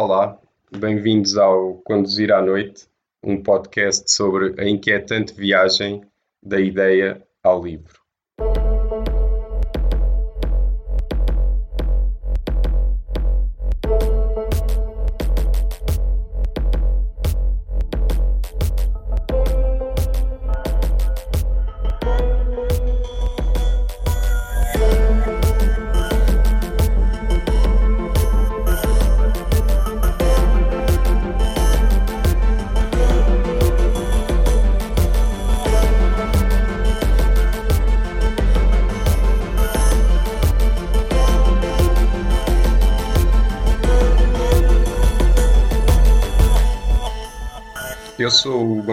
Olá, bem-vindos ao Conduzir à Noite, um podcast sobre a inquietante viagem da ideia ao livro.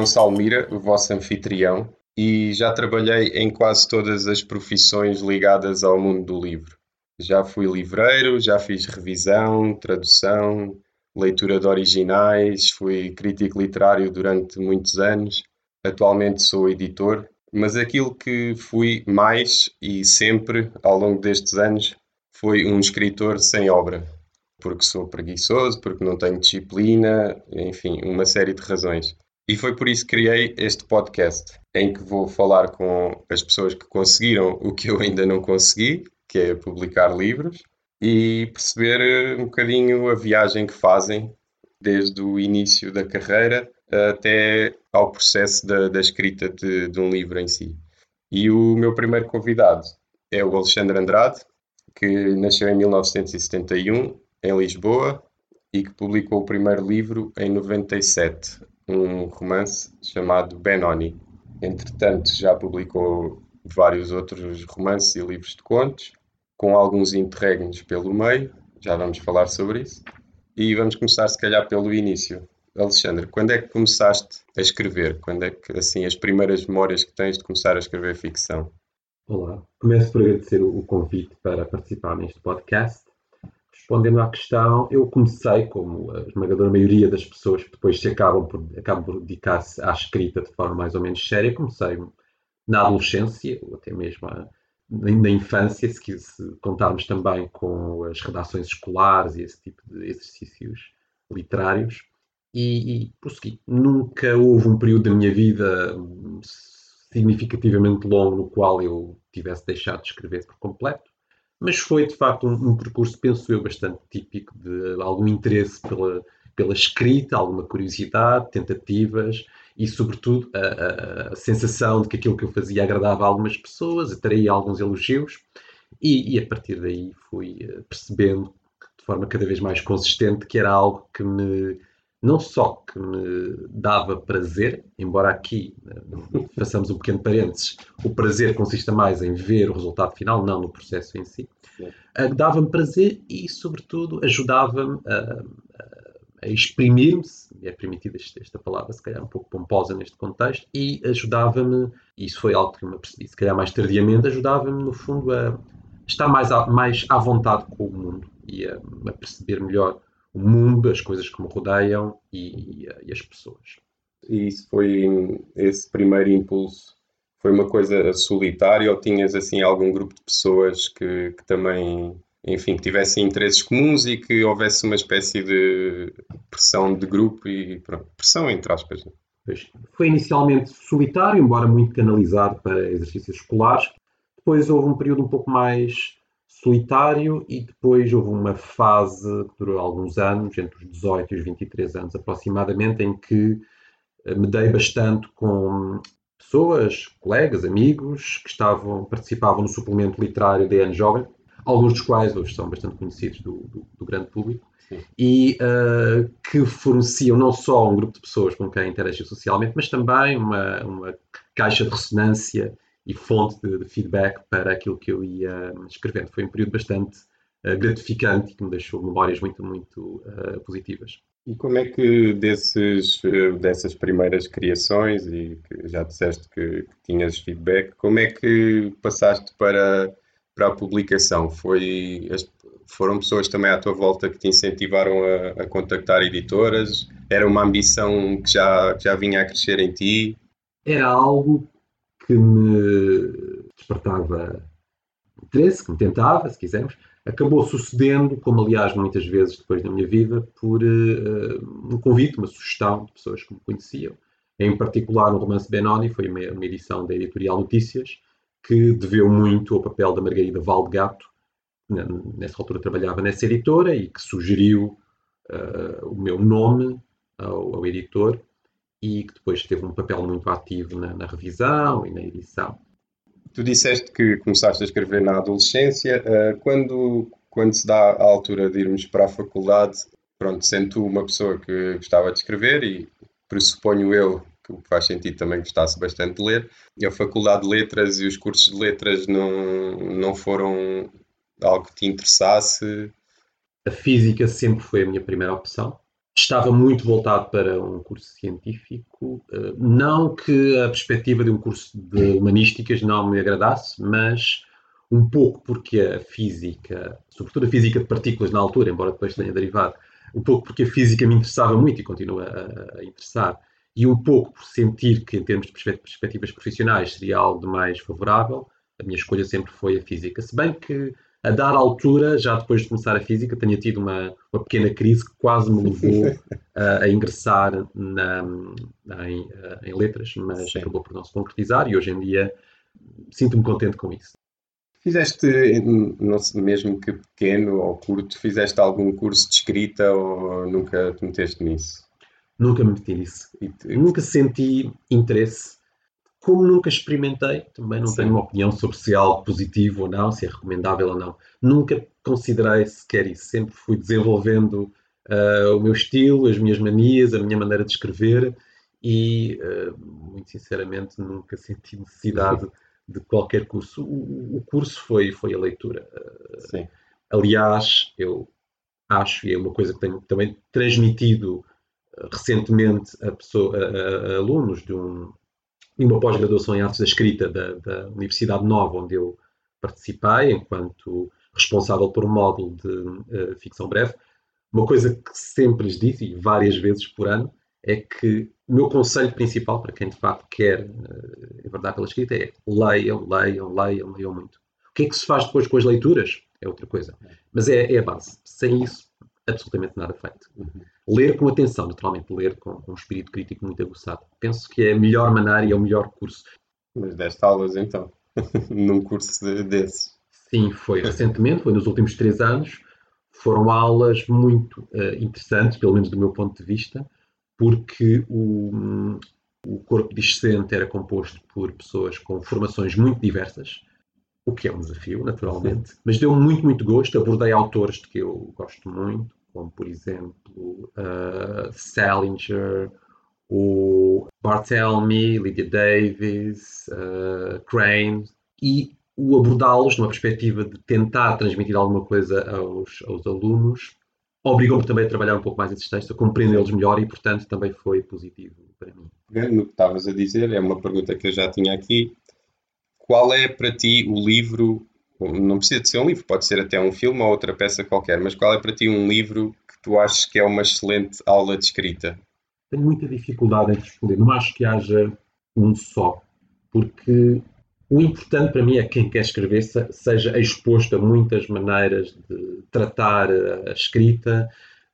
Gonçalo Mira, o vosso anfitrião, e já trabalhei em quase todas as profissões ligadas ao mundo do livro. Já fui livreiro, já fiz revisão, tradução, leitura de originais, fui crítico literário durante muitos anos. Atualmente sou editor, mas aquilo que fui mais e sempre ao longo destes anos foi um escritor sem obra porque sou preguiçoso, porque não tenho disciplina, enfim, uma série de razões. E foi por isso que criei este podcast, em que vou falar com as pessoas que conseguiram o que eu ainda não consegui, que é publicar livros, e perceber eh, um bocadinho a viagem que fazem desde o início da carreira até ao processo da, da escrita de, de um livro em si. E o meu primeiro convidado é o Alexandre Andrade, que nasceu em 1971 em Lisboa e que publicou o primeiro livro em 97, um romance chamado Benoni. Entretanto, já publicou vários outros romances e livros de contos, com alguns interregnos pelo meio, já vamos falar sobre isso. E vamos começar, se calhar, pelo início. Alexandre, quando é que começaste a escrever? Quando é que, assim, as primeiras memórias que tens de começar a escrever ficção? Olá, começo por agradecer o convite para participar neste podcast respondendo à questão, eu comecei, como a esmagadora maioria das pessoas que depois se acabam por, acabam por dedicar-se à escrita de forma mais ou menos séria, comecei na adolescência, ou até mesmo na infância, se, se contarmos também com as redações escolares e esse tipo de exercícios literários, e, e prossegui. Nunca houve um período da minha vida significativamente longo no qual eu tivesse deixado de escrever por completo mas foi de facto um, um, percurso, penso eu, bastante típico de algum interesse pela, pela escrita, alguma curiosidade, tentativas e, sobretudo, a, a, a, sensação de que aquilo que eu fazia agradava a algumas pessoas, atraía alguns elogios, e, e a partir daí fui eh, percebendo de forma cada vez mais consistente que era algo que me não só que me dava prazer, embora aqui eh, façamos um pequeno parênteses, o prazer consista mais em ver o resultado final, não no processo em si, uh, dava-me prazer e, sobretudo, ajudava-me a, a exprimir-me, é permitida esta palavra, se calhar um pouco pomposa neste contexto, e ajudava-me, e isso foi algo que me apercebi, se calhar mais tardiamente, ajudava-me, no fundo, a estar mais, a, mais à vontade com o mundo e a, a perceber melhor o mundo, as coisas que me rodeiam e, e, as pessoas. E isso foi esse primeiro impulso? Foi uma coisa solitária ou tinhas assim algum grupo de pessoas que, que também, enfim, que tivessem interesses comuns e que houvesse uma espécie de pressão de grupo e pronto, pressão entre aspas? Né? Pois, foi inicialmente solitário, embora muito canalizado para exercícios escolares. Depois houve um período um pouco mais solitário e depois houve uma fase que durou alguns anos, entre os 18 e os 23 anos aproximadamente, em que eh, me dei bastante com pessoas, colegas, amigos que estavam, participavam no suplemento literário da N Jovem, alguns dos quais hoje são bastante conhecidos do, do, do grande público, Sim. e uh, que forneciam não só um grupo de pessoas com quem interagia socialmente, mas também uma, uma caixa de ressonância e fonte de, de, feedback para aquilo que eu ia escrevendo. Foi um período bastante uh, gratificante e que me deixou memórias muito, muito uh, positivas. E como é que desses, eh, dessas primeiras criações, e que já disseste que, que tinhas feedback, como é que passaste para, para a publicação? Foi, foram pessoas também à tua volta que te incentivaram a, a contactar editoras? Era uma ambição que já, já vinha a crescer em ti? Era algo que me despertava interesse, que me tentava, se quisermos, acabou sucedendo, como aliás muitas vezes depois na minha vida, por uh, um convite, uma sugestão de pessoas que me conheciam. Em particular, o romance Benoni foi uma, uma edição da editorial Notícias, que deveu muito ao papel da Margarida Valdegato, nessa altura trabalhava nessa editora e que sugeriu uh, o meu nome ao, ao, editor e que depois teve um papel muito ativo na, na, revisão e na edição. Tu disseste que começaste a escrever na adolescência. Uh, quando, quando se dá a altura de irmos para a faculdade, pronto, sendo tu uma pessoa que gostava de escrever e pressuponho eu que faz sentido também gostasse bastante de ler, a Faculdade de Letras e os cursos de Letras não, não foram algo que te interessasse? A física sempre foi a minha primeira opção. Estava muito voltado para um curso científico. Eh, não que a perspectiva de um curso de humanísticas não me agradasse, mas um pouco porque a física, sobretudo a física de partículas na altura, embora depois tenha derivado, um pouco porque a física me interessava muito e continua a, a interessar, e um pouco por sentir que, em termos de perspectivas profissionais, seria algo de mais favorável, a minha escolha sempre foi a física. Se bem que a dar altura, já depois de começar a física, tinha tido uma, uma pequena crise que quase me levou a, a ingressar na, na, em, em, letras, mas Sim. acabou por não se concretizar e hoje em dia sinto-me contente com isso. Fizeste, não sei, mesmo que pequeno ou curto, fizeste algum curso de escrita ou nunca te meteste nisso? Nunca me meti nisso. Nunca senti interesse como nunca experimentei, também não Sim. tenho uma opinião sobre se é algo positivo ou não, se é recomendável ou não. Nunca considerei sequer isso. Sempre fui desenvolvendo uh, o meu estilo, as minhas manias, a minha maneira de escrever e, uh, muito sinceramente, nunca senti necessidade de qualquer curso. O, o curso foi, foi a leitura. Uh, aliás, eu acho, e é uma coisa que tenho também transmitido recentemente a, pessoa, a, a alunos de um e uma pós-graduação em Artes da Escrita da, da, Universidade Nova, onde eu participei enquanto responsável por um módulo de uh, ficção breve. Uma coisa que sempre lhes disse, e várias vezes por ano, é que o meu conselho principal para quem de facto quer uh, enverdar pela escrita é leiam, leiam, leiam, leiam muito. O que é que se faz depois com as leituras? É outra coisa. Mas é, é a base. Sem isso, absolutamente nada feito. Uhum. Ler com atenção, naturalmente, ler com, com, um espírito crítico muito aguçado. Penso que é a melhor maneira e é o melhor curso. Mas deste aulas então, num curso desses? Sim, foi recentemente, foi nos últimos três anos. Foram aulas muito uh, interessantes, pelo menos do meu ponto de vista, porque o, o corpo discente era composto por pessoas com formações muito diversas, o que é um desafio, naturalmente, mas deu muito, muito gosto. Abordei autores de que eu gosto muito, como por exemplo uh, Salinger, o Barthelmy, Lydia Davis, uh, Crane, e o abordá-los numa perspectiva de tentar transmitir alguma coisa aos, aos alunos obrigou-me também a trabalhar um pouco mais esses textos, a compreendê-los melhor e, portanto, também foi positivo para mim. No que estavas a dizer, é uma pergunta que eu já tinha aqui, qual é para ti o livro, não precisa de ser um livro, pode ser até um filme ou outra peça qualquer, mas qual é para ti um livro que tu achas que é uma excelente aula de escrita? Tenho muita dificuldade em responder, não acho que haja um só, porque o importante para mim é que quem quer escrever seja exposto a muitas maneiras de tratar a escrita,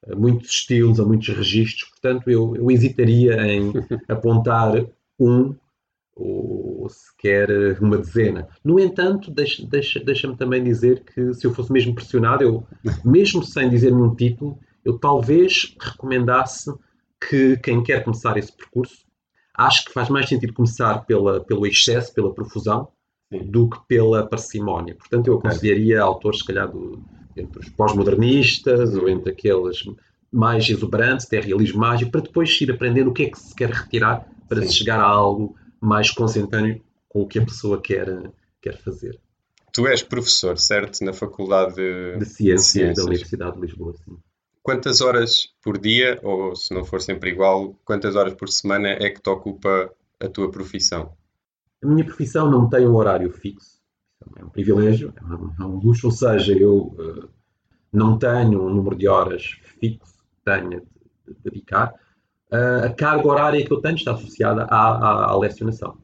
a muitos estilos, a muitos registros. Portanto, eu, eu hesitaria em apontar um ou sequer uma dezena. No entanto, deixa-me deixa, deixa também dizer que se eu fosse mesmo pressionado, eu, mesmo sem dizer nenhum título, eu talvez recomendasse que quem quer começar esse percurso, acho que faz mais sentido começar pela, pelo excesso, pela profusão, Sim. do que pela parcimónia. Portanto, eu aconselharia okay. autores, se calhar, do, entre os pós-modernistas ou entre aqueles mais exuberantes, até realismo mágico, para depois ir aprendendo o que é que se quer retirar para Sim. se chegar a algo mais consentâneo com o que a pessoa quer, quer fazer. Tu és professor, certo? Na Faculdade de, de, Ciências, de Ciências, da Universidade de Lisboa, sim. Quantas horas por dia, ou se não for sempre igual, quantas horas por semana é que te ocupa a tua profissão? A minha profissão não tem um horário fixo. É um privilégio, é um luxo, ou seja, eu uh, não tenho um número de horas fixo que tenha de dedicar a carga horária que eu tenho está associada à, à, à lecionação,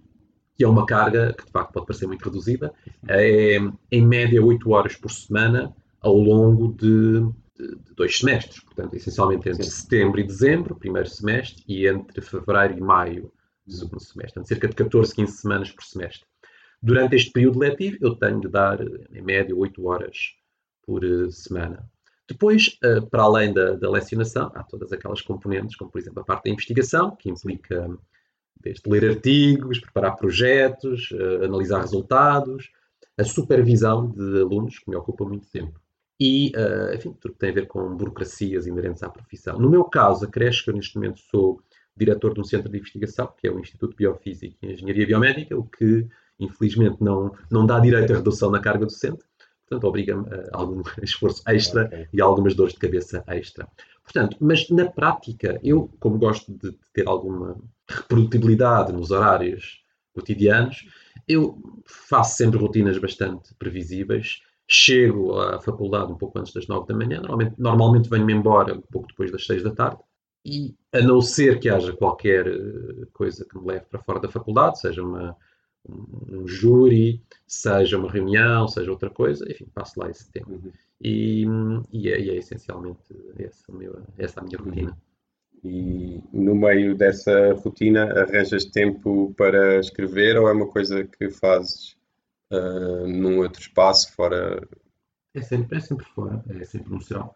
que é uma carga que de facto pode parecer muito reduzida, é em média 8 horas por semana. ao longo de, de, de dois semestres. Portanto, essencialmente entre Sim. setembro e dezembro, primeiro semestre, e entre fevereiro e maio, segundo semestre. Portanto, cerca de 14, 15 semanas por semestre. Durante este período letivo, eu tenho de dar, em média, 8 horas por uh, semana. Depois, uh, para além da, da lecionação, há todas aquelas componentes, como por exemplo a parte da investigação, que implica desde ler artigos, preparar projetos, uh, analisar resultados, a supervisão de alunos, que me ocupa muito tempo. E, uh, enfim, tudo que tem a ver com burocracias inerentes à profissão. No meu caso, a que eu neste momento sou diretor de um centro de investigação, que é o Instituto de Biofísica e Engenharia Biomédica, o que, infelizmente, não, não dá direito à redução na carga docente, portanto, obriga-me a algum esforço extra okay. e algumas dores de cabeça extra. Portanto, mas na prática, eu, como gosto de ter alguma reprodutibilidade nos horários cotidianos, eu faço sempre rotinas bastante previsíveis. Chego à faculdade um pouco antes das nove da manhã. Normalmente, normalmente venho-me embora um pouco depois das seis da tarde. E a não ser que haja qualquer eh, coisa que me leve para fora da faculdade, seja uma, um júri, seja uma reunião, seja outra coisa, enfim, passo lá esse tempo. Uhum. E, e, é, e, é, essencialmente essa, meu, essa a minha rotina. Uhum. E no meio dessa rotina arranjas tempo para escrever ou é uma coisa que fazes uh, num outro espaço fora? É sempre, é sempre fora, é sempre no serão.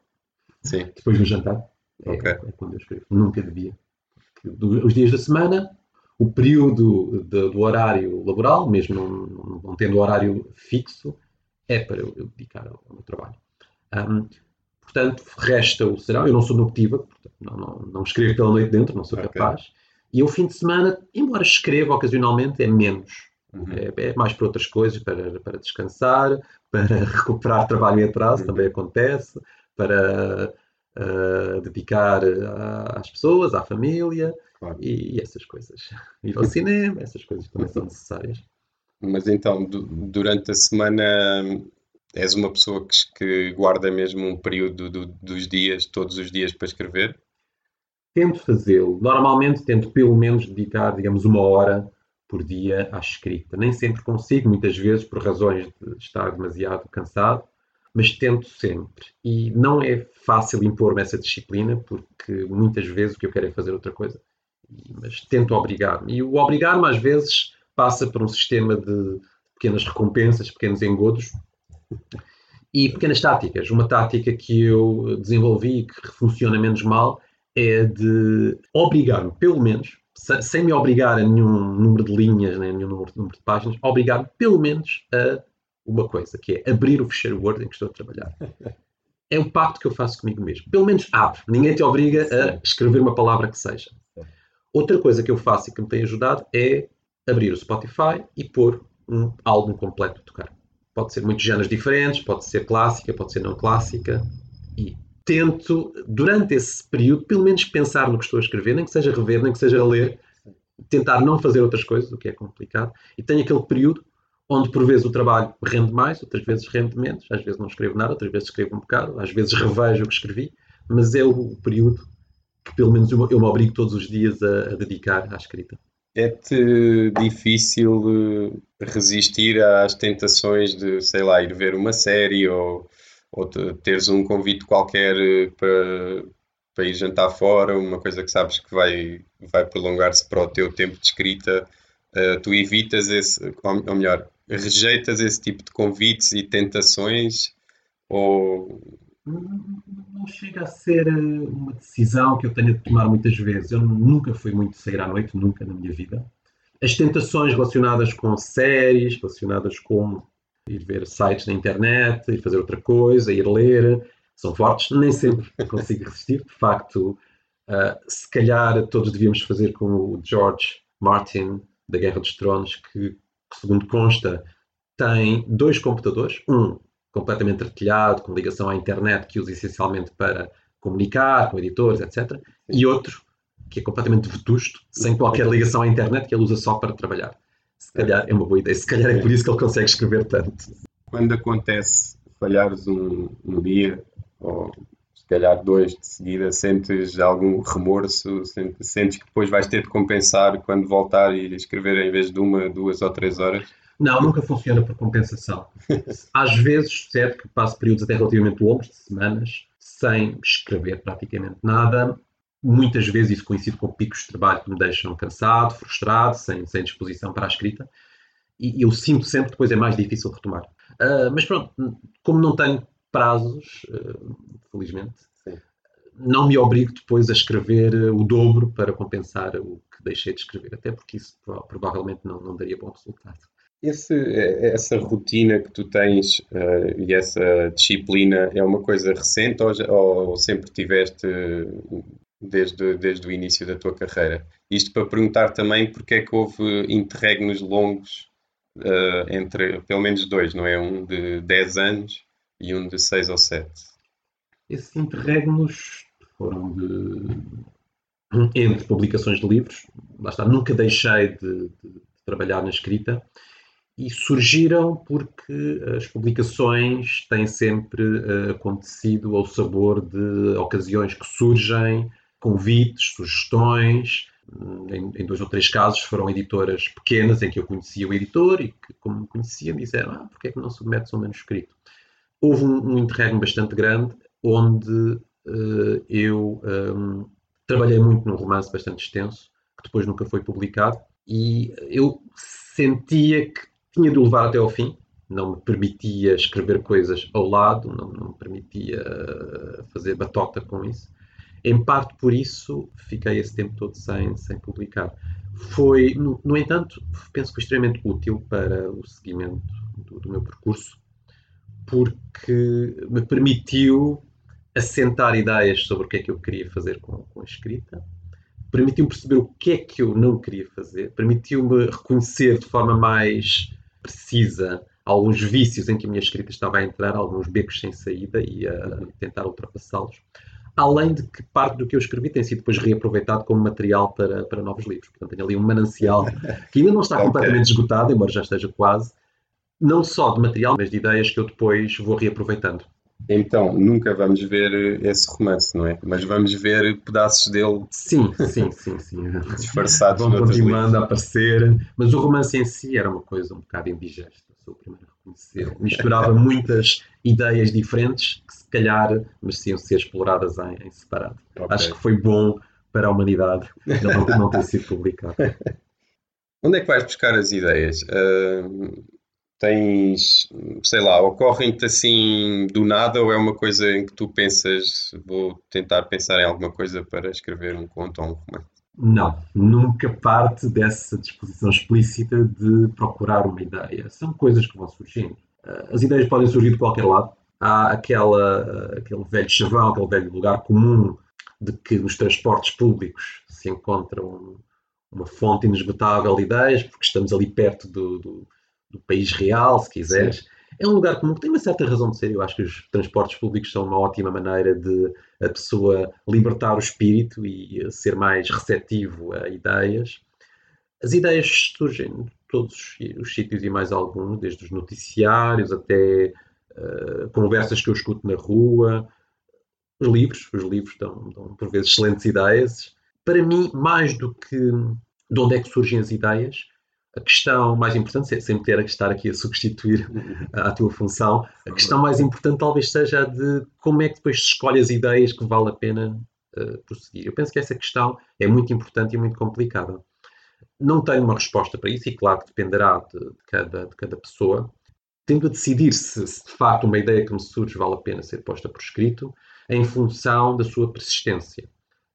Sim. Depois do jantar. É, okay. é quando eu escrevo. Nunca devia. Os dias da semana, o período de, do horário laboral, mesmo não, não, tendo horário fixo, é para eu, eu dedicar ao, ao meu trabalho. Um, Portanto, resta o serão. Eu não sou notiva, portanto, não, não, não escrevo pela noite dentro, não sou okay. capaz. E o fim de semana, embora escreva ocasionalmente, é menos. Uhum. É, é, mais para outras coisas, para, para descansar, para recuperar trabalho em atraso, uhum. também acontece, para uh, dedicar às pessoas, à família claro. e, e, essas coisas. Ir ao cinema, essas coisas também são necessárias. Mas então, durante a semana És uma pessoa que, que guarda mesmo um período do, dos dias, todos os dias, para escrever? Tento fazê-lo. Normalmente tento pelo menos dedicar, digamos, uma hora por dia à escrita. Nem sempre consigo, muitas vezes por razões de estar demasiado cansado, mas tento sempre. E não é fácil impor-me essa disciplina, porque muitas vezes o que eu quero é fazer outra coisa. Mas tento obrigar-me. E o obrigar-me, às vezes, passa por um sistema de pequenas recompensas, pequenos engodos, e pequenas táticas. Uma tática que eu desenvolvi e que funciona menos mal é de obrigar-me, pelo menos, sem me obrigar a nenhum número de linhas, nem a nenhum número, número de páginas, obrigar-me pelo menos a uma coisa, que é abrir o fecheiro Word em que estou a trabalhar. É um pacto que eu faço comigo mesmo. Pelo menos abre. Ninguém te obriga a escrever uma palavra que seja. Outra coisa que eu faço e que me tem ajudado é abrir o Spotify e pôr um álbum completo a tocar. Pode ser muitos géneros diferentes, pode ser clássica, pode ser não clássica. E tento, durante esse período, pelo menos pensar no que estou a escrever, nem que seja rever, nem que seja ler, tentar não fazer outras coisas, o que é complicado. E tenho aquele período onde, por vezes, o trabalho rende mais, outras vezes rende menos. Às vezes não escrevo nada, outras vezes escrevo um bocado, às vezes revejo o que escrevi, mas é o período que, pelo menos, eu me obrigo todos os dias a, a dedicar à escrita. É-te difícil eh, resistir às tentações de, sei lá, ir ver uma série ou, ou teres um convite qualquer eh, para, para ir jantar fora, uma coisa que sabes que vai, vai prolongar-se para o teu tempo de escrita, uh, tu evitas esse, ou melhor, rejeitas esse tipo de convites e tentações ou não chega a ser eh, uma decisão que eu tenha de tomar muitas vezes. Eu nunca fui muito sair à noite, nunca na minha vida. As tentações relacionadas com séries, relacionadas com ir ver sites na internet, ir fazer outra coisa, ir ler, são fortes. Nem sempre consigo resistir. De facto, uh, se calhar todos devíamos fazer com o George Martin da Guerra dos Tronos, que, segundo consta, tem dois computadores, um completamente artilhado, com ligação à internet, que usa essencialmente para comunicar com editores, etc. E outro que é completamente vetusto, sem qualquer ligação à internet, que ele usa só para trabalhar. Se calhar é uma boa ideia, se calhar é por isso que ele consegue escrever tanto. Quando acontece falhares um, um dia, ou se calhar dois de seguida, sentes algum remorso, sentes, sentes que depois vais ter de compensar quando voltar e escrever em vez de uma, duas ou três horas? Não, nunca funciona por compensação. Às vezes sucede que passo períodos até relativamente longos, de semanas, sem escrever praticamente nada. Muitas vezes isso coincide com picos de trabalho que me deixam cansado, frustrado, sem, sem disposição para a escrita. E eu sinto sempre que depois é mais difícil retomar. Uh, mas pronto, como não tenho prazos, uh, felizmente, Sim. não me obrigo depois a escrever o dobro para compensar o que deixei de escrever, até porque isso provavelmente não, não daria bom resultado. Esse, essa rotina que tu tens uh, e essa disciplina é uma coisa recente ou, ou, sempre tiveste desde, desde o início da tua carreira? Isto para perguntar também porque é que houve interregnos longos uh, entre pelo menos dois, não é? Um de 10 anos e um de 6 ou 7. Esses interregnos foram de entre publicações de livros, está, nunca deixei de, de trabalhar na escrita e surgiram porque as publicações têm sempre uh, acontecido ao sabor de ocasiões que surgem, convites, sugestões. Em, em, dois ou três casos foram editoras pequenas em que eu conhecia o editor e que, como me conheciam, disseram: ah, porque é que não submetes um manuscrito? Houve um, um interregno bastante grande onde uh, eu um, trabalhei muito num romance bastante extenso, que depois nunca foi publicado, e eu sentia que tinha de o levar até ao fim, não me permitia escrever coisas ao lado, não, não me permitia fazer batota com isso. Em parte por isso fiquei esse tempo todo sem, sem publicar. Foi, no, no entanto, penso que extremamente útil para o seguimento do, do meu percurso, porque me permitiu assentar ideias sobre o que é que eu queria fazer com, com a escrita, permitiu-me perceber o que é que eu não queria fazer, permitiu-me reconhecer de forma mais precisa alguns vícios em que a minha escrita estava a entrar, alguns becos sem saída e a tentar ultrapassá-los. Além de que parte do que eu escrevi tem sido depois reaproveitado como material para, para novos livros. Portanto, tenho ali um manancial que ainda não está okay. completamente esgotado, embora já esteja quase, não só de material, mas de ideias que eu depois vou reaproveitando. Então, nunca vamos ver esse romance, não é? Mas vamos ver pedaços dele. Sim, sim, sim, sim. Disfarçados Vão continuando a aparecer. Mas o romance em si era uma coisa um bocado indigesta, sou o primeiro a reconhecer. Misturava muitas ideias diferentes que, se calhar, mereciam ser exploradas em, em separado. Okay. Acho que foi bom para a humanidade não, não ter sido publicado. Onde é que vais buscar as ideias? Uh tens, sei lá, ocorrem-te assim do nada ou é uma coisa em que tu pensas, vou tentar pensar em alguma coisa para escrever um conto ou um romance? Não, nunca parte dessa disposição explícita de procurar uma ideia. São coisas que vão surgindo. Eh, as ideias podem surgir de qualquer lado. Há aquela, aquele velho chavão, aquele velho lugar comum de que nos transportes públicos se encontra uma fonte inesgotável de ideias, porque estamos ali perto do, do do país real, se quiseres. Sim. É um lugar comum que tem uma certa razão de ser. Eu acho que os transportes públicos são uma ótima maneira de a pessoa libertar o espírito e ser mais receptivo a ideias. As ideias surgem de todos os sítios e mais alguns, desde os noticiários até uh, conversas que eu escuto na rua, os livros. Os livros dão, dão, por vezes, excelentes ideias. Para mim, mais do que de onde é que surgem as ideias, a questão mais importante, sem ter que estar aqui a substituir a tua função, a questão mais importante talvez seja a de como é que depois se escolhe as ideias que vale a pena uh, prosseguir. Eu penso que essa questão é muito importante e muito complicada. Não tenho uma resposta para isso e claro que dependerá de, de, cada, de cada pessoa. Tendo a decidir se, se de facto uma ideia que me surge vale a pena ser posta por escrito, em função da sua persistência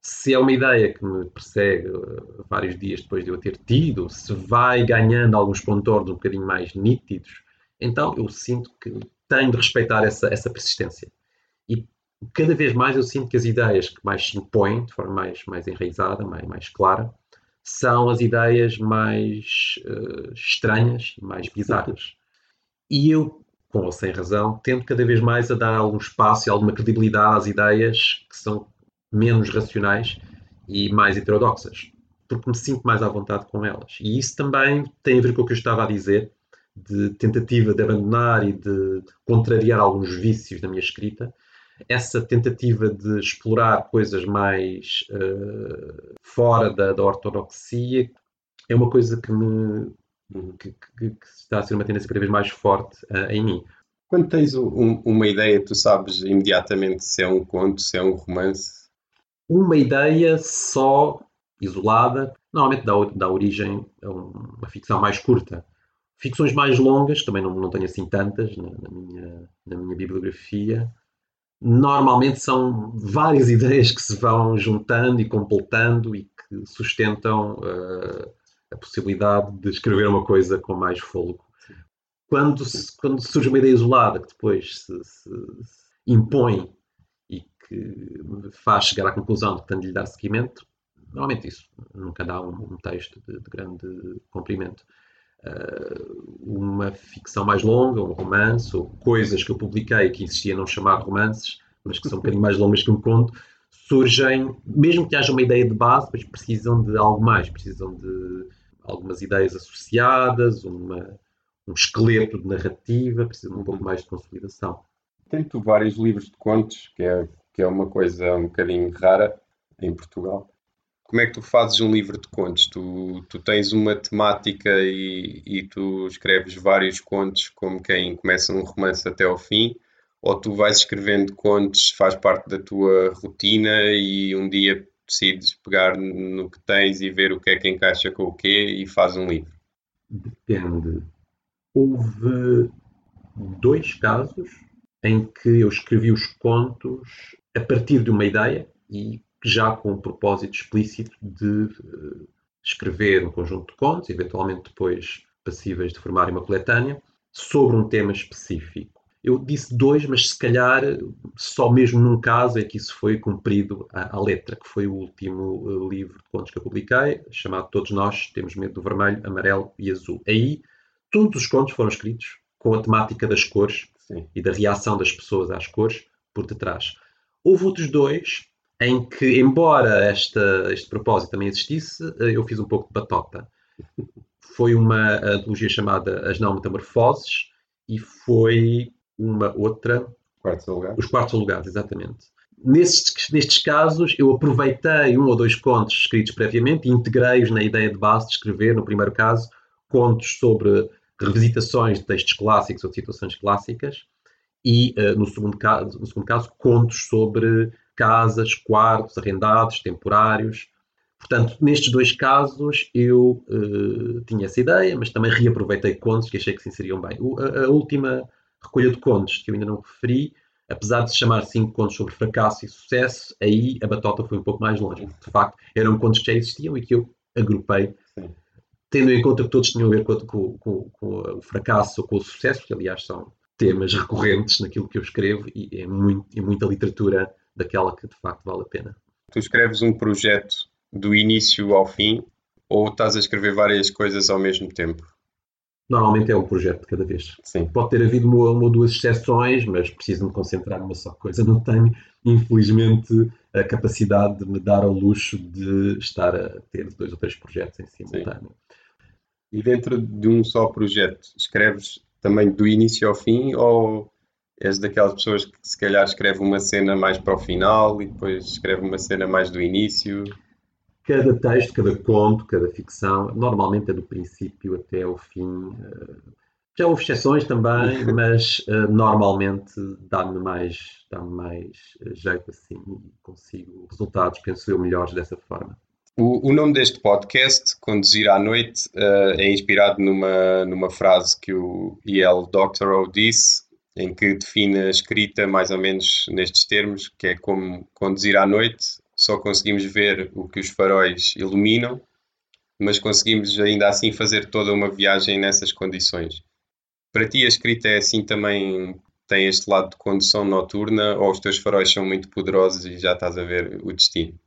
se é uma ideia que me persegue uh, vários dias depois de eu ter tido, se vai ganhando alguns contornos um bocadinho mais nítidos, então eu sinto que tenho de respeitar essa, essa persistência. E cada vez mais eu sinto que as ideias que mais se impõem, de forma mais, mais enraizada, mais, mais clara, são as ideias mais uh, estranhas mais bizarras. E eu, com ou sem razão, tento cada vez mais a dar algum espaço e alguma credibilidade às ideias que são menos racionais e mais heterodoxas, porque me sinto mais à vontade com elas. E isso também tem a ver com o que eu estava a dizer, de tentativa de abandonar e de contrariar alguns vícios da minha escrita. Essa tentativa de explorar coisas mais uh, fora da, da ortodoxia é uma coisa que me que, que, que, está a ser uma tendência cada vez mais forte uh, em mim. Quando tens um, uma ideia, tu sabes imediatamente se é um conto, se é um romance? Uma ideia só, isolada, normalmente dá, dá origem a uma ficção mais curta. Ficções mais longas, também não, não tenho assim tantas na, na, minha, na minha bibliografia, normalmente são várias ideias que se vão juntando e completando e que sustentam uh, a possibilidade de escrever uma coisa com mais fôlego. Quando, quando surge uma ideia isolada que depois se, se, se impõe que faz chegar à conclusão de que tem de lhe dar seguimento, normalmente isso nunca dá um, um texto de, de, grande comprimento. Uh, uma ficção mais longa, um romance, ou coisas que eu publiquei que insistia não chamar romances, mas que são um bocadinho mais longas que um conto, surgem, mesmo que haja uma ideia de base, mas precisam de algo mais, precisam de algumas ideias associadas, uma, um esqueleto de narrativa, precisam de um pouco mais de consolidação. Tem tu vários livros de contos, que é, que é uma coisa um bocadinho rara em Portugal. Como é que tu fazes um livro de contos? Tu, tu tens uma temática e, e tu escreves vários contos como quem começa um romance até ao fim? Ou tu vais escrevendo contos, faz parte da tua rotina e um dia decides pegar no que tens e ver o que é que encaixa com o quê e faz um livro? Depende. Houve dois casos em que eu escrevi os contos a partir de uma ideia e já com o propósito explícito de uh, escrever um conjunto de contos, eventualmente depois passíveis de formar uma coletânea, sobre um tema específico. Eu disse dois, mas se calhar só mesmo num caso é que isso foi cumprido à, à letra, que foi o último uh, livro de contos que eu publiquei, chamado Todos Nós Temos Medo do Vermelho, Amarelo e Azul. Aí, todos os contos foram escritos com a temática das cores Sim. e da reação das pessoas às cores por detrás. Houve outros dois em que, embora esta, este propósito também existisse, uh, eu fiz um pouco de batota. Foi uma antologia chamada As Não Metamorfoses e foi uma outra. Quartos alugados. Os quartos alugados, exatamente. Nestes, nestes casos, eu aproveitei um ou dois contos escritos previamente e integrei-os na ideia de base de escrever, no primeiro caso, contos sobre revisitações de textos clássicos ou de situações clássicas e, uh, no, segundo caso, no segundo caso, contos sobre casas, quartos, arrendados, temporários. Portanto, nestes dois casos eu uh, tinha essa ideia, mas também reaproveitei contos que achei que se inseriam bem. O, a, a, última recolha de contos, que eu ainda não referi, apesar de se chamar cinco contos sobre fracasso e sucesso, aí a batota foi um pouco mais longe. De facto, eram contos que já existiam e que eu agrupei, Sim. tendo em conta que todos tinham a ver com, com, com, com o fracasso ou com o sucesso, que aliás são temas recorrentes naquilo que eu escrevo e é, muito, é muita literatura daquela que de facto vale a pena. Tu escreves um projeto do início ao fim ou estás a escrever várias coisas ao mesmo tempo? Normalmente é um projeto de cada vez. Sim. Pode ter havido uma, uma ou duas exceções, mas preciso me concentrar numa só coisa. Não tenho, infelizmente, a capacidade de me dar ao luxo de estar a ter dois ou três projetos em simultâneo. Sim. E dentro de um só projeto, escreves também do início ao fim ou és daquelas pessoas que se calhar escreve uma cena mais para o final e depois escreve uma cena mais do início? cada texto, cada conto, cada ficção, normalmente é do princípio até ao fim. Eh, já houve exceções também, mas uh, normalmente dá-me mais, dá mais eh, jeito assim e consigo resultados, penso eu, melhores dessa forma. O, o nome deste podcast, Conduzir à Noite, uh, é inspirado numa, numa frase que o E.L. Doctorow disse, em que define a escrita mais ou menos nestes termos, que é como conduzir à noite, só conseguimos ver o que os faróis iluminam, mas conseguimos ainda assim fazer toda uma viagem nessas condições. Para ti a escrita é assim também tem este lado de condução noturna ou os teus faróis são muito poderosos e já estás a ver o destino?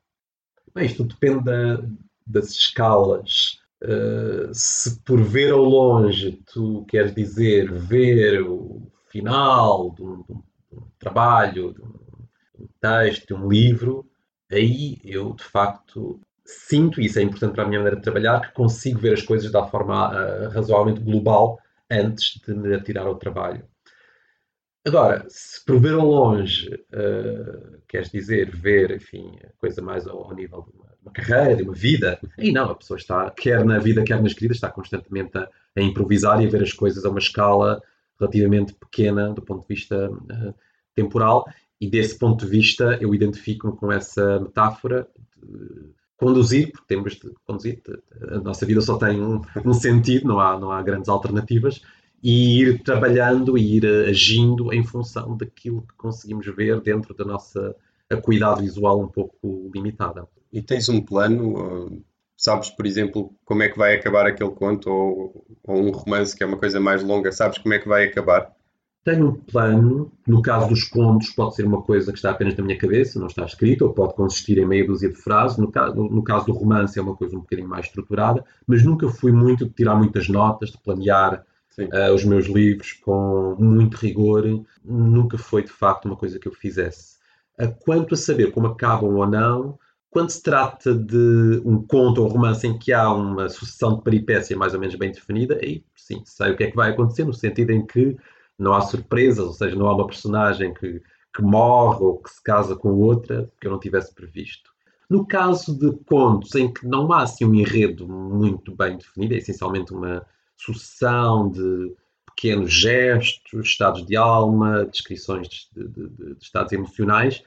Bem, isto depende da, das escalas. Uh, se por ver ao longe tu queres dizer ver o final de um, de um trabalho, de um texto, de um livro, aí eu de facto sinto, e isso é importante para a minha maneira de trabalhar, que consigo ver as coisas da forma uh, razoavelmente global antes de me atirar ao trabalho. Agora, se por ver ao longe, uh, queres dizer, ver, enfim, coisa mais ao, ao nível de uma, uma, carreira, de uma vida, aí não, a pessoa está, quer na vida, quer na escrita, está constantemente a a improvisar e a ver as coisas a uma escala relativamente pequena do ponto de vista uh, temporal. E desse ponto de vista, eu identifico-me com essa metáfora de conduzir, porque temos de conduzir, a nossa vida só tem um, um sentido, não há, não há grandes alternativas, e ir trabalhando e ir agindo em função daquilo que conseguimos ver dentro da nossa acuidade visual um pouco limitada. E tens um plano? Sabes, por exemplo, como é que vai acabar aquele conto ou, ou um romance que é uma coisa mais longa? Sabes como é que vai acabar? Tenho um plano, no caso dos contos, pode ser uma coisa que está apenas na minha cabeça, não está escrita, ou pode consistir em meia dúzia de frases. No caso, no caso do romance, é uma coisa um bocadinho mais estruturada, mas nunca fui muito de tirar muitas notas, de planear uh, os meus livros com muito rigor. Nunca foi, de facto, uma coisa que eu fizesse. Uh, quanto a saber como acabam ou não, quando se trata de um conto ou romance em que há uma sucessão de peripécia mais ou menos bem definida, aí sim, sei o que é que vai acontecer, no sentido em que não há surpresas, ou seja, não há uma personagem que, que morre ou que se casa com outra que eu não tivesse previsto. No caso de contos em que não há assim um enredo muito bem definido, é essencialmente uma sucessão de pequenos gestos, estados de alma, descrições de, de, de, de estados emocionais,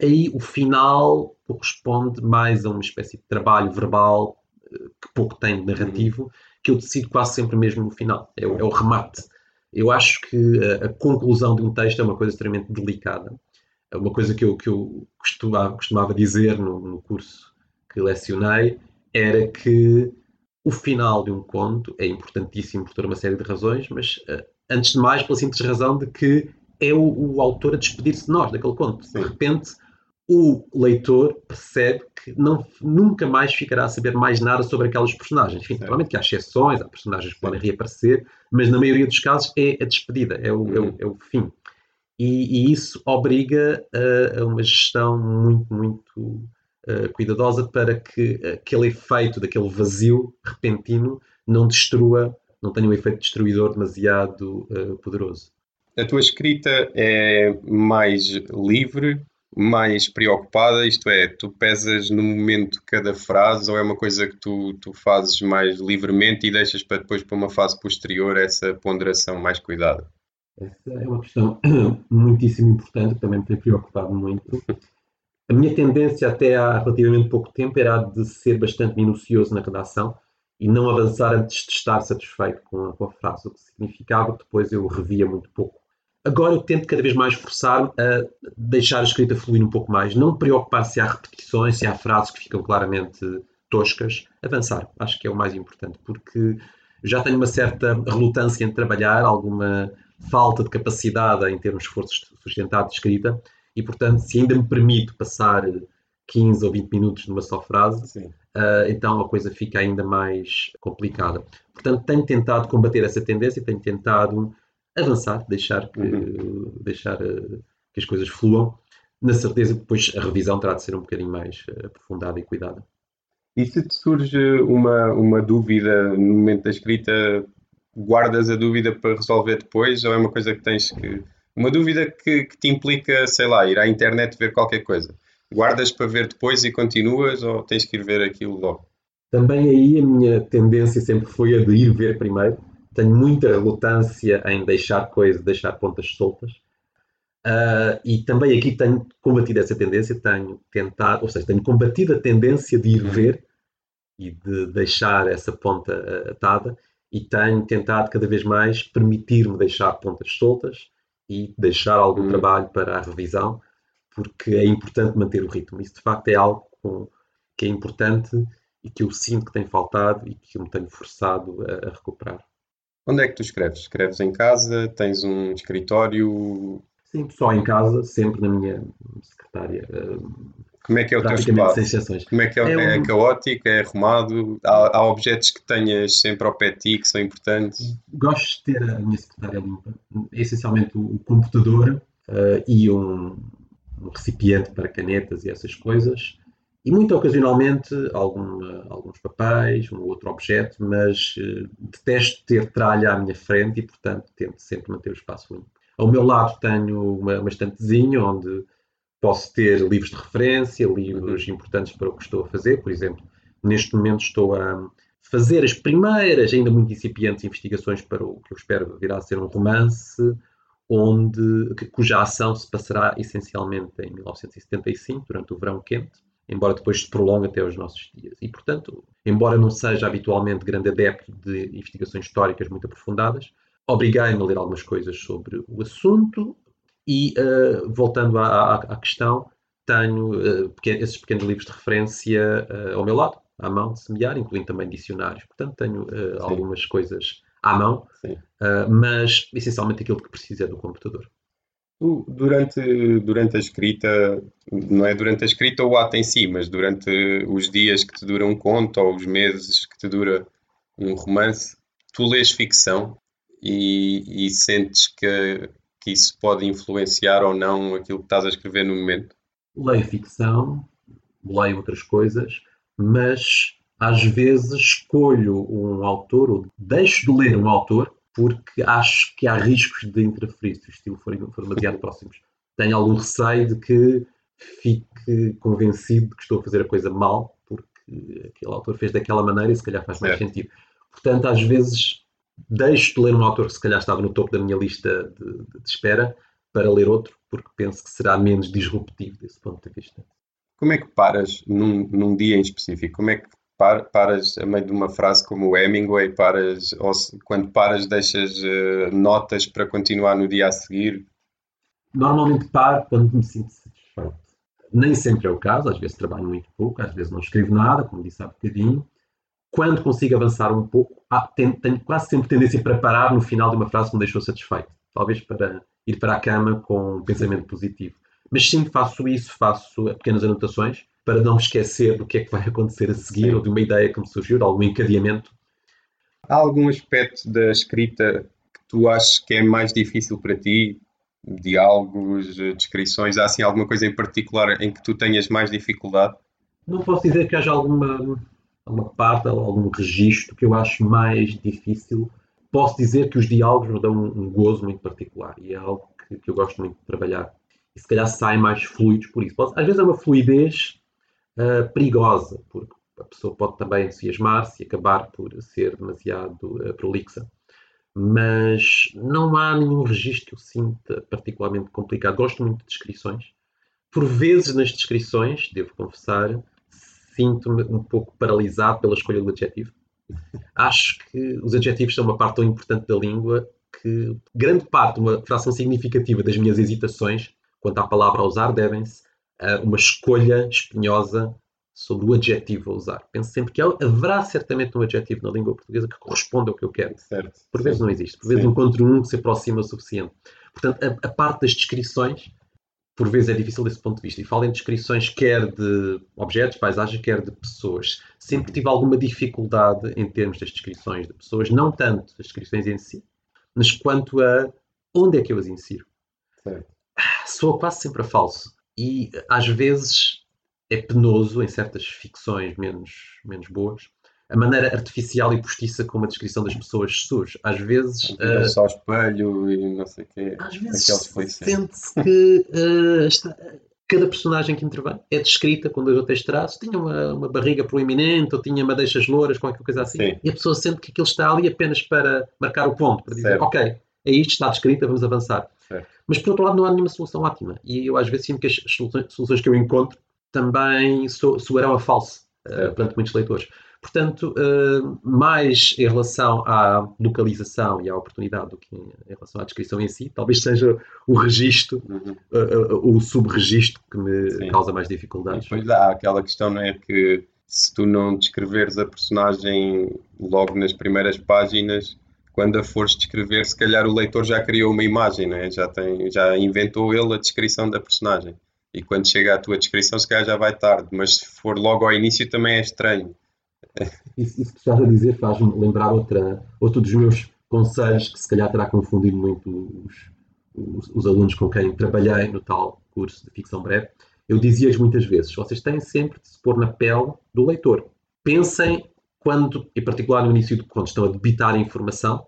aí o final corresponde mais a uma espécie de trabalho verbal eh, que pouco tem de narrativo, que eu decido quase sempre mesmo no final. É o, é o remate. Eu acho que a, a, conclusão de um texto é uma coisa extremamente delicada. É uma coisa que eu, que eu costumava, costumava dizer no, no curso que lecionei era que o final de um conto é importantíssimo por toda uma série de razões, mas uh, antes de mais pela simples razão de que é o, o autor a despedir-se de nós, daquele conto. De repente, o leitor percebe que não, nunca mais ficará a saber mais nada sobre aquelas personagens. Enfim, provavelmente que há exceções, há personagens que podem reaparecer, mas na maioria dos casos é a despedida, é o, é o, é o fim. E, e, isso obriga a, a, uma gestão muito, muito uh, cuidadosa para que aquele efeito daquele vazio repentino não destrua, não tenha um efeito destruidor demasiado uh, poderoso. A tua escrita é mais livre mais preocupada? Isto é, tu pesas no momento cada frase ou é uma coisa que tu, tu fazes mais livremente e deixas para depois, para uma fase posterior, essa ponderação mais cuidada? Essa é uma questão muitíssimo importante, que também me tem preocupado muito. A minha tendência até há relativamente pouco tempo era de ser bastante minucioso na redação e não avançar antes de estar satisfeito com a, com a frase, o que significava que depois eu revia muito pouco Agora eu tento cada vez mais forçar-me a deixar a escrita fluir um pouco mais, não preocupar se há repetições, se há frases que ficam claramente toscas, avançar. Acho que é o mais importante, porque já tenho uma certa relutância em trabalhar, alguma falta de capacidade em ter um esforço sustentado de escrita, e portanto, se ainda me permito passar 15 ou 20 minutos numa só frase, uh, então a coisa fica ainda mais complicada. Portanto, tenho tentado combater essa tendência, tenho tentado avançar, deixar que, uhum. deixar uh, que as coisas fluam, na certeza que depois a revisão terá de ser um bocadinho mais uh, aprofundada e cuidada. E se te surge uma, uma dúvida no momento da escrita, guardas a dúvida para resolver depois ou é uma coisa que tens que. Uma dúvida que, que te implica, sei lá, ir à internet ver qualquer coisa? Guardas para ver depois e continuas ou tens que ir ver aquilo logo? Também aí a minha tendência sempre foi a de ir ver primeiro tenho muita relutância em deixar coisas, deixar pontas soltas. Uh, e também aqui tenho combatido essa tendência, tenho tentado, ou seja, tenho combatido a tendência de ir ver e de deixar essa ponta atada e tenho tentado cada vez mais permitir-me deixar pontas soltas e deixar algum uhum. trabalho para a revisão, porque é importante manter o ritmo. Isso de facto é algo com, que é importante e que eu sinto que tem faltado e que eu me tenho forçado a, a recuperar. Onde é que tu escreves? Escreves em casa? Tens um escritório? Sim, só em casa, sempre na minha secretária. Como é que é o teu espaço? Como é que é? É, é um... caótico? É arrumado? Há, há, objetos que tenhas sempre ao pé de ti que são importantes? Gosto de ter a minha secretária limpa. Essencialmente o, o computador uh, e um, um, recipiente para canetas e essas coisas. E muito ocasionalmente alguma, alguns papéis, um outro objeto, mas uh, detesto ter tralha à minha frente e, portanto, tento sempre manter o espaço limpo. Ao meu lado tenho uma, uma estantezinha onde posso ter livros de referência, livros uhum. importantes para o que estou a fazer. Por exemplo, neste momento estou a, fazer as primeiras, ainda muito incipientes, investigações para o que eu espero virá a ser um romance, onde, cuja ação se passará essencialmente em 1975, durante o verão quente, embora depois se prolongue até aos nossos dias. E, portanto, embora não seja habitualmente grande adepto de investigações históricas muito aprofundadas, obriguei-me a ler algumas coisas sobre o assunto e, uh, voltando à, à, à, questão, tenho uh, esses pequenos livros de referência uh, ao meu lado, à mão, de semear, incluindo também dicionários. Portanto, tenho algumas coisas à mão, mas essencialmente aquilo que preciso é do computador. Durante, durante a escrita, não é durante a escrita ou o ato em si, mas durante os dias que te dura um conto ou os meses que te dura um romance, tu lês ficção e, e sentes que, que isso pode influenciar ou não aquilo que estás a escrever no momento? Leio ficção, leio outras coisas, mas às vezes escolho um autor ou deixo de ler um autor porque acho que há riscos de interferir se o estilo for, for demasiado próximos. Tenho algum receio de que fique convencido de que estou a fazer a coisa mal porque aquele autor fez daquela maneira e se calhar faz mais sentido. Portanto, às vezes deixo de ler um autor que se calhar estava no topo da minha lista de, de, de espera para ler outro, porque penso que será menos disruptivo desse ponto de vista. Como é que paras num, num dia em específico? Como é que par, paras a meio de uma frase como o Hemingway, paras, ou se, quando paras deixas uh, notas para continuar no dia a seguir? Normalmente paro quando me sinto satisfeito. Nem sempre é o caso, às vezes trabalho muito pouco, às vezes não escrevo nada, como disse há bocadinho, quando consigo avançar um pouco, ah, tenho, tenho, quase sempre tendência para parar no final de uma frase que me deixou satisfeito. Talvez para ir para a cama com um pensamento positivo. Mas sim, faço isso, faço pequenas anotações para não me esquecer do que é que vai acontecer a seguir ou de uma ideia que me surgiu, de algum encadeamento. Há algum aspecto da escrita que tu achas que é mais difícil para ti? Diálogos, descrições? Há assim alguma coisa em particular em que tu tenhas mais dificuldade? Não posso dizer que haja alguma uma parte, algum registro que eu acho mais difícil. Posso dizer que os diálogos me dão um, gozo muito particular e é algo que, que, eu gosto muito de trabalhar. E se calhar saem mais fluidos por isso. Às vezes é uma fluidez uh, perigosa, porque a pessoa pode também entusiasmar-se e acabar por ser demasiado uh, prolixa. Mas não há nenhum registro que eu sinta particularmente complicado. Gosto muito de descrições. Por vezes nas descrições, devo confessar, sinto-me um pouco paralisado pela escolha do adjetivo. Acho que os adjetivos são uma parte tão importante da língua que grande parte, uma fração significativa das minhas hesitações quanto à palavra a usar devem-se a uma escolha espinhosa sobre o adjetivo a usar. Penso sempre que haverá certamente um adjetivo na língua portuguesa que corresponda ao que eu quero. Certo, Por vezes certo. não existe. Por vezes Sim. encontro um que se aproxima o suficiente. Portanto, a, a parte das descrições por vezes é difícil desse ponto de vista. E falo em descrições quer de objetos, paisagens, quer de pessoas. Sempre tive alguma dificuldade em termos das descrições de pessoas, não tanto as descrições em si, mas quanto a onde é que eu as insiro. Certo. Sou quase sempre a falso. E às vezes é penoso em certas ficções menos, menos boas a maneira artificial e postiça como a descrição das pessoas surge. Às vezes. Uh, só espelho e não sei o quê. Às vezes sente-se que uh, está, cada personagem que intervém é descrita com dois ou três traços. Tinha uma, uma barriga proeminente ou tinha madeixas louras, qualquer coisa assim. Sim. E a pessoa sente que aquilo está ali apenas para marcar o ponto, para dizer, certo. ok, é isto, está descrita, vamos avançar. Certo. Mas por outro lado, não há nenhuma solução ótima. E eu às vezes sinto que as soluções que eu encontro também so, soarão a falso uh, perante muitos leitores. Portanto, uh, mais em relação à localização e à oportunidade do que em relação à descrição em si, talvez seja o registro, uhum. uh, uh, o subregistro que me Sim. causa mais dificuldades. E depois há aquela questão, não é? Que se tu não descreveres a personagem logo nas primeiras páginas, quando a fores descrever, se calhar o leitor já criou uma imagem, é? já, tem, já inventou ele a descrição da personagem. E quando chega à tua descrição, se calhar já vai tarde, mas se for logo ao início também é estranho isso, isso que estás a dizer faz-me lembrar outra, outro dos meus conselhos que se calhar terá confundido muito os, os, os, alunos com quem trabalhei no tal curso de ficção breve. Eu dizia-lhes muitas vezes: vocês têm sempre de se pôr na pele do leitor. Pensem quando, em particular no início do quando estão a debitar a informação,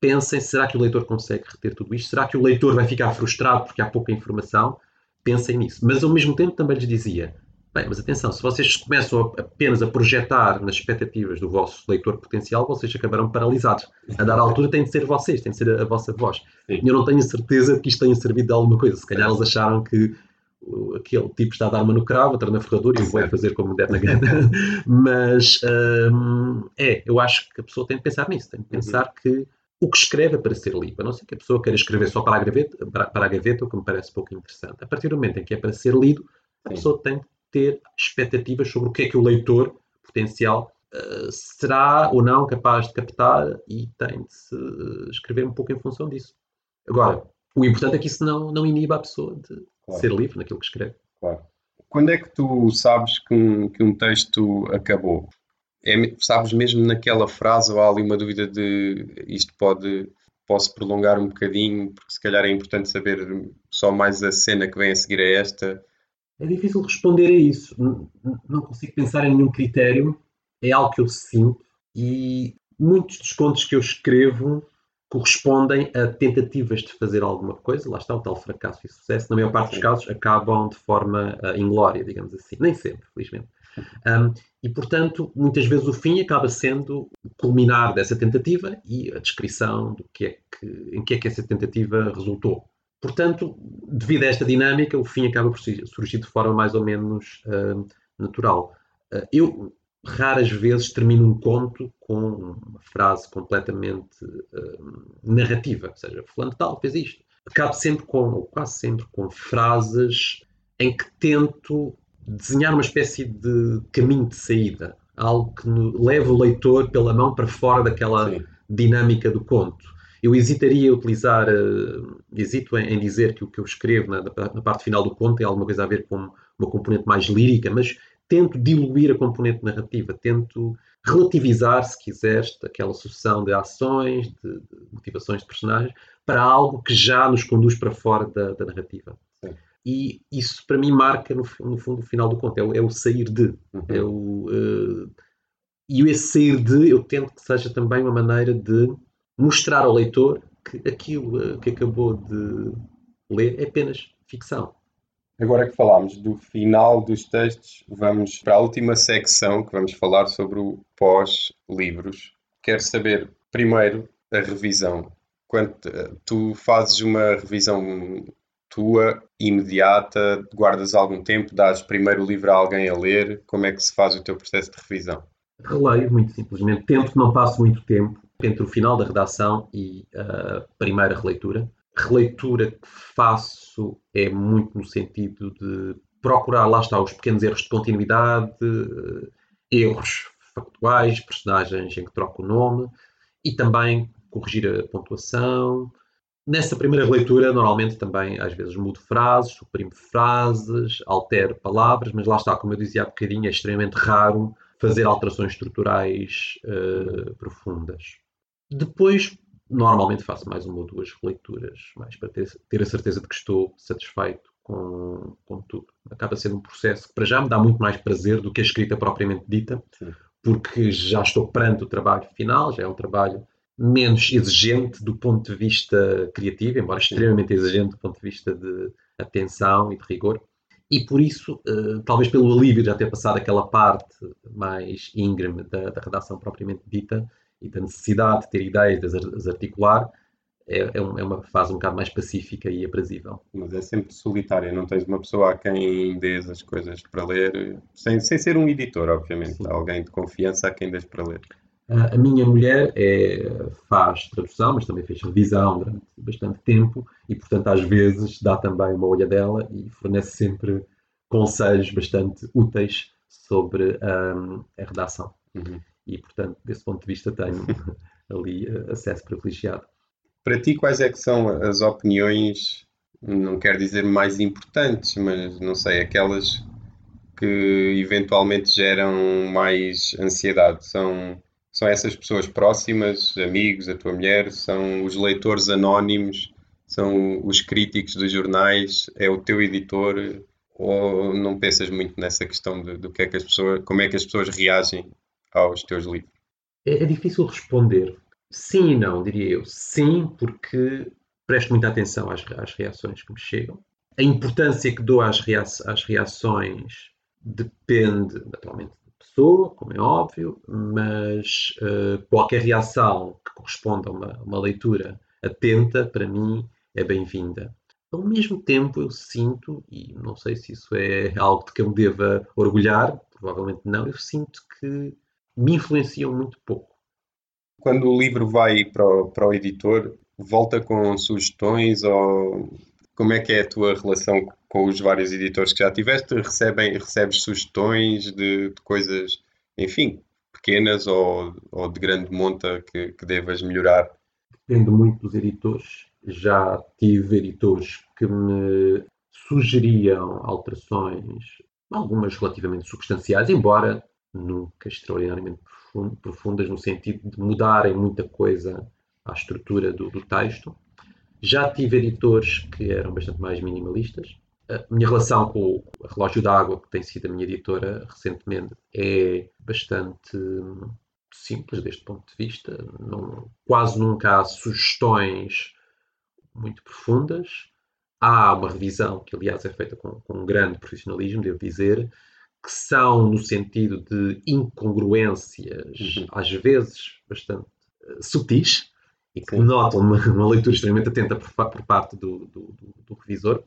pensem: será que o leitor consegue reter tudo isto? Será que o leitor vai ficar frustrado porque há pouca informação? Pensem nisso. Mas ao mesmo tempo também lhes dizia: Bem, mas atenção, se vocês começam apenas a projetar nas expectativas do vosso leitor potencial, vocês acabarão paralisados. A dar altura tem de ser vocês, tem de ser a, a vossa voz. Sim. Eu não tenho certeza de que isto tenha servido de alguma coisa. Se calhar eles acharam que aquele tipo está a dar uma no cravo, outra na ferradura e vai fazer como der na gana. Mas hum, é, eu acho que a pessoa tem de pensar nisso, tem de pensar uhum. que o que escreve é para ser lido. A não ser que a pessoa queira escrever só para a gaveta, para, para a gaveta o que me parece pouco interessante. A partir do momento em que é para ser lido, a pessoa tem de ter expectativas sobre o que é que o leitor potencial uh, será ou não capaz de captar e tem de se escrever um pouco em função disso. Agora, o importante é que isso não, não iniba a pessoa de claro. ser livre naquilo que escreve. Claro. Quando é que tu sabes que um, que um texto acabou? É, sabes mesmo naquela frase ou há ali uma dúvida de isto pode posso prolongar um bocadinho porque se calhar é importante saber só mais a cena que vem a seguir a esta é difícil responder a isso. Não, consigo pensar em nenhum critério. É algo que eu sinto e muitos dos contos que eu escrevo correspondem a tentativas de fazer alguma coisa, lá está o tal fracasso e sucesso, na maior parte dos casos acabam de forma uh, inglória, digamos assim, nem sempre, felizmente. Um, e, portanto, muitas vezes o fim acaba sendo o culminar dessa tentativa e a descrição do que é que, em que é que essa tentativa resultou. Portanto, devido a esta dinâmica, o fim acaba por surgir de forma mais ou menos uh, natural. Uh, eu raras vezes termino um conto com uma frase completamente uh, narrativa, ou seja, fulano tal fez isto. Acabo sempre com, ou quase sempre, com frases em que tento desenhar uma espécie de caminho de saída, algo que leva o leitor pela mão para fora daquela Sim. dinâmica do conto. Eu hesitaria a utilizar, uh, hesito em, em, dizer que o que eu escrevo na, na, parte final do conto tem alguma coisa a ver com uma componente mais lírica, mas tento diluir a componente narrativa, tento relativizar, se quiseres, aquela sucessão de ações, de, de, motivações de personagens, para algo que já nos conduz para fora da, da narrativa. Sim. E isso, para mim, marca, no, no, fundo, o final do conto. É o, é o sair de. Uhum. É o, uh, e esse sair de, eu tento que seja também uma maneira de mostrar ao leitor que aquilo eh, que acabou de ler é apenas ficção. Agora que falámos do final dos textos, vamos para a última secção que vamos falar sobre o pós-livros. Quero saber, primeiro, a revisão. Quando eh, tu fazes uma revisão tua, imediata, guardas algum tempo, dás primeiro o livro a alguém a ler, como é que se faz o teu processo de revisão? Releio, muito simplesmente. Tento que não passe muito tempo entre o final da redação e a primeira releitura. A releitura que faço é muito no sentido de procurar, lá está, os pequenos erros de continuidade, erros factuais, personagens em que troco o nome e também corrigir a pontuação. Nessa primeira releitura, normalmente também às vezes mudo frases, suprimo frases, altero palavras, mas lá está, como eu dizia há bocadinho, é extremamente raro fazer alterações estruturais uh, profundas. Depois, normalmente faço mais uma ou duas leituras, mais para ter, ter a certeza de que estou satisfeito com, com tudo. Acaba sendo um processo que para já me dá muito mais prazer do que a escrita propriamente dita, Sim. porque já estou perante o trabalho final, já é um trabalho menos exigente do ponto de vista criativo, embora extremamente exigente do ponto de vista de atenção e de rigor. E por isso, uh, talvez pelo alívio de já ter passado aquela parte mais íngreme da, da redação propriamente dita, e da necessidade de ter ideias, de as articular, é, é, é, uma fase um bocado mais pacífica e aprazível. Mas é sempre solitária, não tens uma pessoa a quem dês as coisas para ler, sem, sem ser um editor, obviamente, Sim. alguém de confiança a quem dês para ler. A minha mulher é, faz tradução, mas também fez revisão durante bastante tempo e, portanto, às vezes dá também uma olha dela e fornece sempre conselhos bastante úteis sobre um, a redação. Uhum e, portanto, desse ponto de vista, tenho ali eh, acesso privilegiado. Para ti, quais é que são as opiniões, não quero dizer mais importantes, mas não sei, aquelas que eventualmente geram mais ansiedade? São, são essas pessoas próximas, amigos, a tua mulher, são os leitores anónimos, são os críticos dos jornais, é o teu editor? Ou não pensas muito nessa questão de, do que é que as pessoas, como é que as pessoas reagem aos teus livros? É, é difícil responder. Sim e não, diria eu. Sim, porque presto muita atenção às, às reações que me chegam. A importância que dou às, rea às reações depende naturalmente da pessoa, como é óbvio, mas uh, qualquer reação que corresponda a uma, uma leitura atenta, para mim, é bem-vinda. Ao mesmo tempo, eu sinto, e não sei se isso é algo de que eu me deva orgulhar, provavelmente não, eu sinto que me influenciam muito pouco. Quando o livro vai para o, para o editor, volta com sugestões ou como é que é a tua relação com os vários editores que já tiveste? Recebem, recebes sugestões de, de coisas, enfim, pequenas ou, ou de grande monta que, que devas melhorar? Depende muito dos editores. Já tive editores que me sugeriam alterações, algumas relativamente substanciais, embora nunca extraordinariamente profundas, no sentido de mudarem muita coisa à estrutura do, do texto. Já tive editores que eram bastante mais minimalistas. A minha relação com o Relógio d'Água, que tem sido a minha editora recentemente, é bastante simples deste ponto de vista. Não, quase nunca há sugestões muito profundas. Há uma revisão, que aliás é feita com, com um grande profissionalismo, devo dizer, que são no sentido de incongruências, uhum. às vezes bastante uh, sutis, e que notam uma, uma, leitura extremamente atenta por, por parte do, do, do, do, revisor.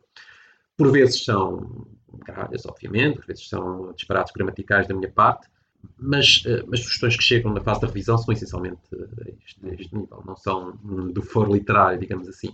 Por vezes são gralhas, obviamente, por vezes são disparates gramaticais da minha parte, mas uh, as sugestões que chegam na fase da revisão são essencialmente a este, a este nível, não são do foro literário, digamos assim.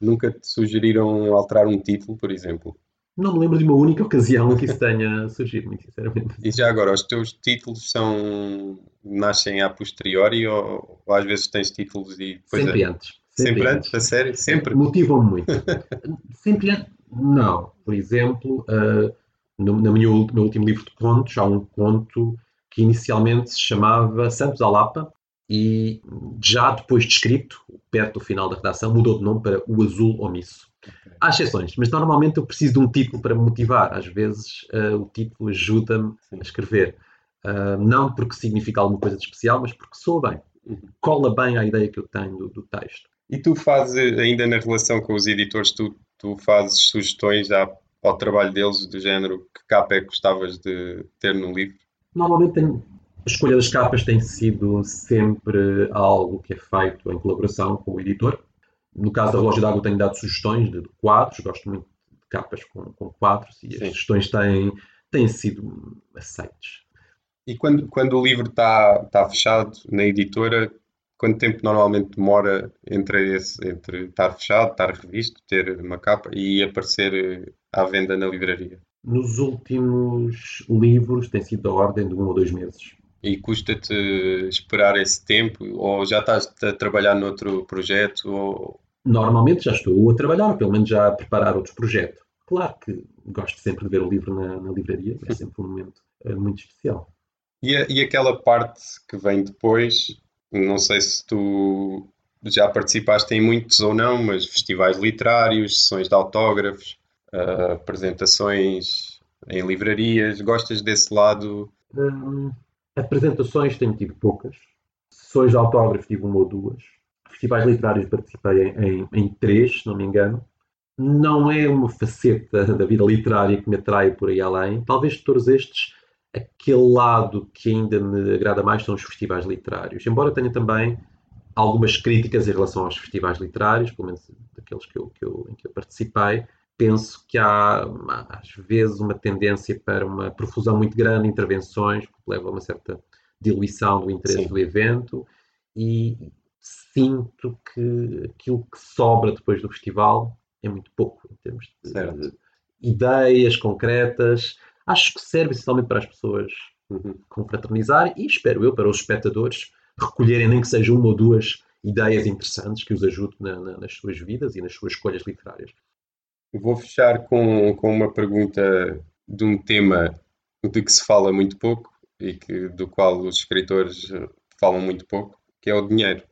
Nunca te sugeriram alterar um título, por exemplo? Não me lembro de uma única ocasião que isso tenha surgido, muito sinceramente. E já agora, os teus títulos são nascem a posteriori ou, ou às vezes tens títulos e depois Sempre é... antes. Sempre, Sempre antes. antes, a sério? Sempre? Motivam-me muito. Sempre antes? Não. Por exemplo, uh, no, no, meu, no último livro de contos, há um conto que inicialmente se chamava Santos Alapa e já depois de escrito, perto do final da redação, mudou de nome para O Azul Omisso. Há exceções, mas normalmente eu preciso de um título para me motivar. Às vezes uh, o título ajuda-me a escrever. Uh, não porque significa alguma coisa de especial, mas porque soa bem. Uhum. Cola bem à ideia que eu tenho do, do, texto. E tu fazes, ainda na relação com os editores, tu, tu fazes sugestões ao, ao trabalho deles, do género que capa é que gostavas de ter no livro? Normalmente tenho, a escolha das capas tem sido sempre algo que é feito em colaboração com o editor. No caso da Relógio d'Água, tenho dado sugestões de, quadros, gosto muito de capas com, com quadros e Sim. as sugestões têm, têm sido aceites. E quando, quando o livro está tá fechado na editora, quanto tempo normalmente demora entre, esse, entre estar fechado, estar revisto, ter uma capa e aparecer à venda na livraria? Nos últimos livros tem sido da ordem de um ou dois meses. E custa-te esperar esse tempo? Ou já estás a trabalhar noutro projeto? Ou normalmente já estou a trabalhar, ou pelo menos já a preparar outros projetos. Claro que gosto sempre de ver o livro na, na livraria, é sempre um momento é, muito especial. E, a, e aquela parte que vem depois, não sei se tu já participaste em muitos ou não, mas festivais literários, sessões de autógrafos, uh, apresentações em livrarias, gostas desse lado? Hum, apresentações tenho tido poucas, sessões de autógrafos tive uma ou duas, festivais literários participei em, em, em, três, se não me engano. Não é uma faceta da vida literária que me atrai por aí além. Talvez de todos estes, aquele lado que ainda me agrada mais são os festivais literários. Embora tenha também algumas críticas em relação aos festivais literários, pelo menos daqueles que eu, que eu, em que eu participei, penso que há, às vezes, uma tendência para uma profusão muito grande de intervenções, que leva a uma certa diluição do interesse Sim. do evento, e sinto que aquilo que sobra depois do festival é muito pouco em termos de, de ideias concretas. Acho que serve essencialmente para as pessoas uhum. confraternizar e, espero eu, para os espectadores recolherem nem que seja uma ou duas ideias interessantes que os ajudem na, na, nas suas vidas e nas suas escolhas literárias. Vou fechar com, com uma pergunta de um tema de que se fala muito pouco e que, do qual os escritores falam muito pouco, que é o dinheiro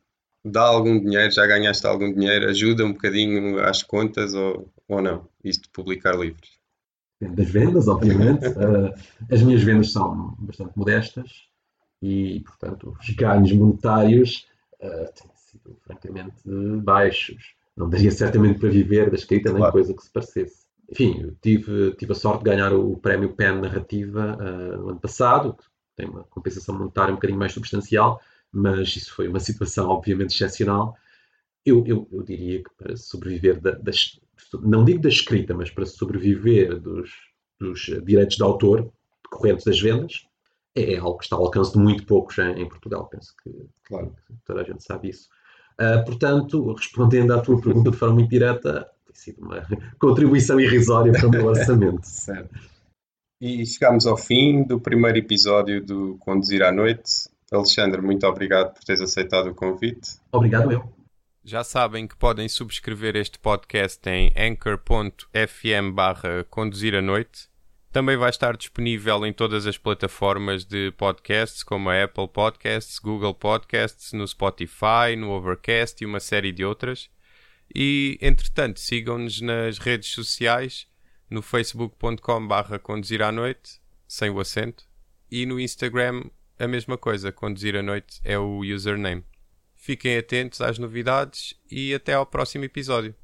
dá algum dinheiro, já ganhaste algum dinheiro, ajuda um bocadinho às contas ou, ou não, isto de publicar livros? Das vendas, obviamente. uh, as minhas vendas são bastante modestas e, portanto, os ganhos monetários uh, têm sido francamente baixos. Não daria certamente para viver da escrita claro. nem coisa que se parecesse. enfim, tive, tive a sorte de ganhar o prémio PEN Narrativa uh, no ano passado, que tem uma compensação monetária um bocadinho mais substancial, mas isso foi uma situação obviamente excepcional. Eu, eu, eu diria que para sobreviver da, das, não digo da escrita, mas para sobreviver dos, dos direitos de autor decorrentes das vendas, é, é algo que está ao alcance de muito poucos em, em Portugal. Penso que, claro. toda a gente sabe isso. Uh, portanto, respondendo à tua pergunta de forma muito direta, tem sido uma contribuição irrisória para o meu orçamento. certo. E chegamos ao fim do primeiro episódio do Conduzir à Noite. Alexandre, muito obrigado por teres aceitado o convite. Obrigado eu. Já sabem que podem subscrever este podcast em anchor.fm barra conduzir à noite. Também vai estar disponível em todas as plataformas de podcasts, como a Apple Podcasts, Google Podcasts, no Spotify, no Overcast e uma série de outras. E, entretanto, sigam-nos nas redes sociais, no facebook.com barra conduzir à noite, sem o acento, e no Instagram a mesma coisa, conduzir à noite é o username. Fiquem atentos às novidades e até ao próximo episódio.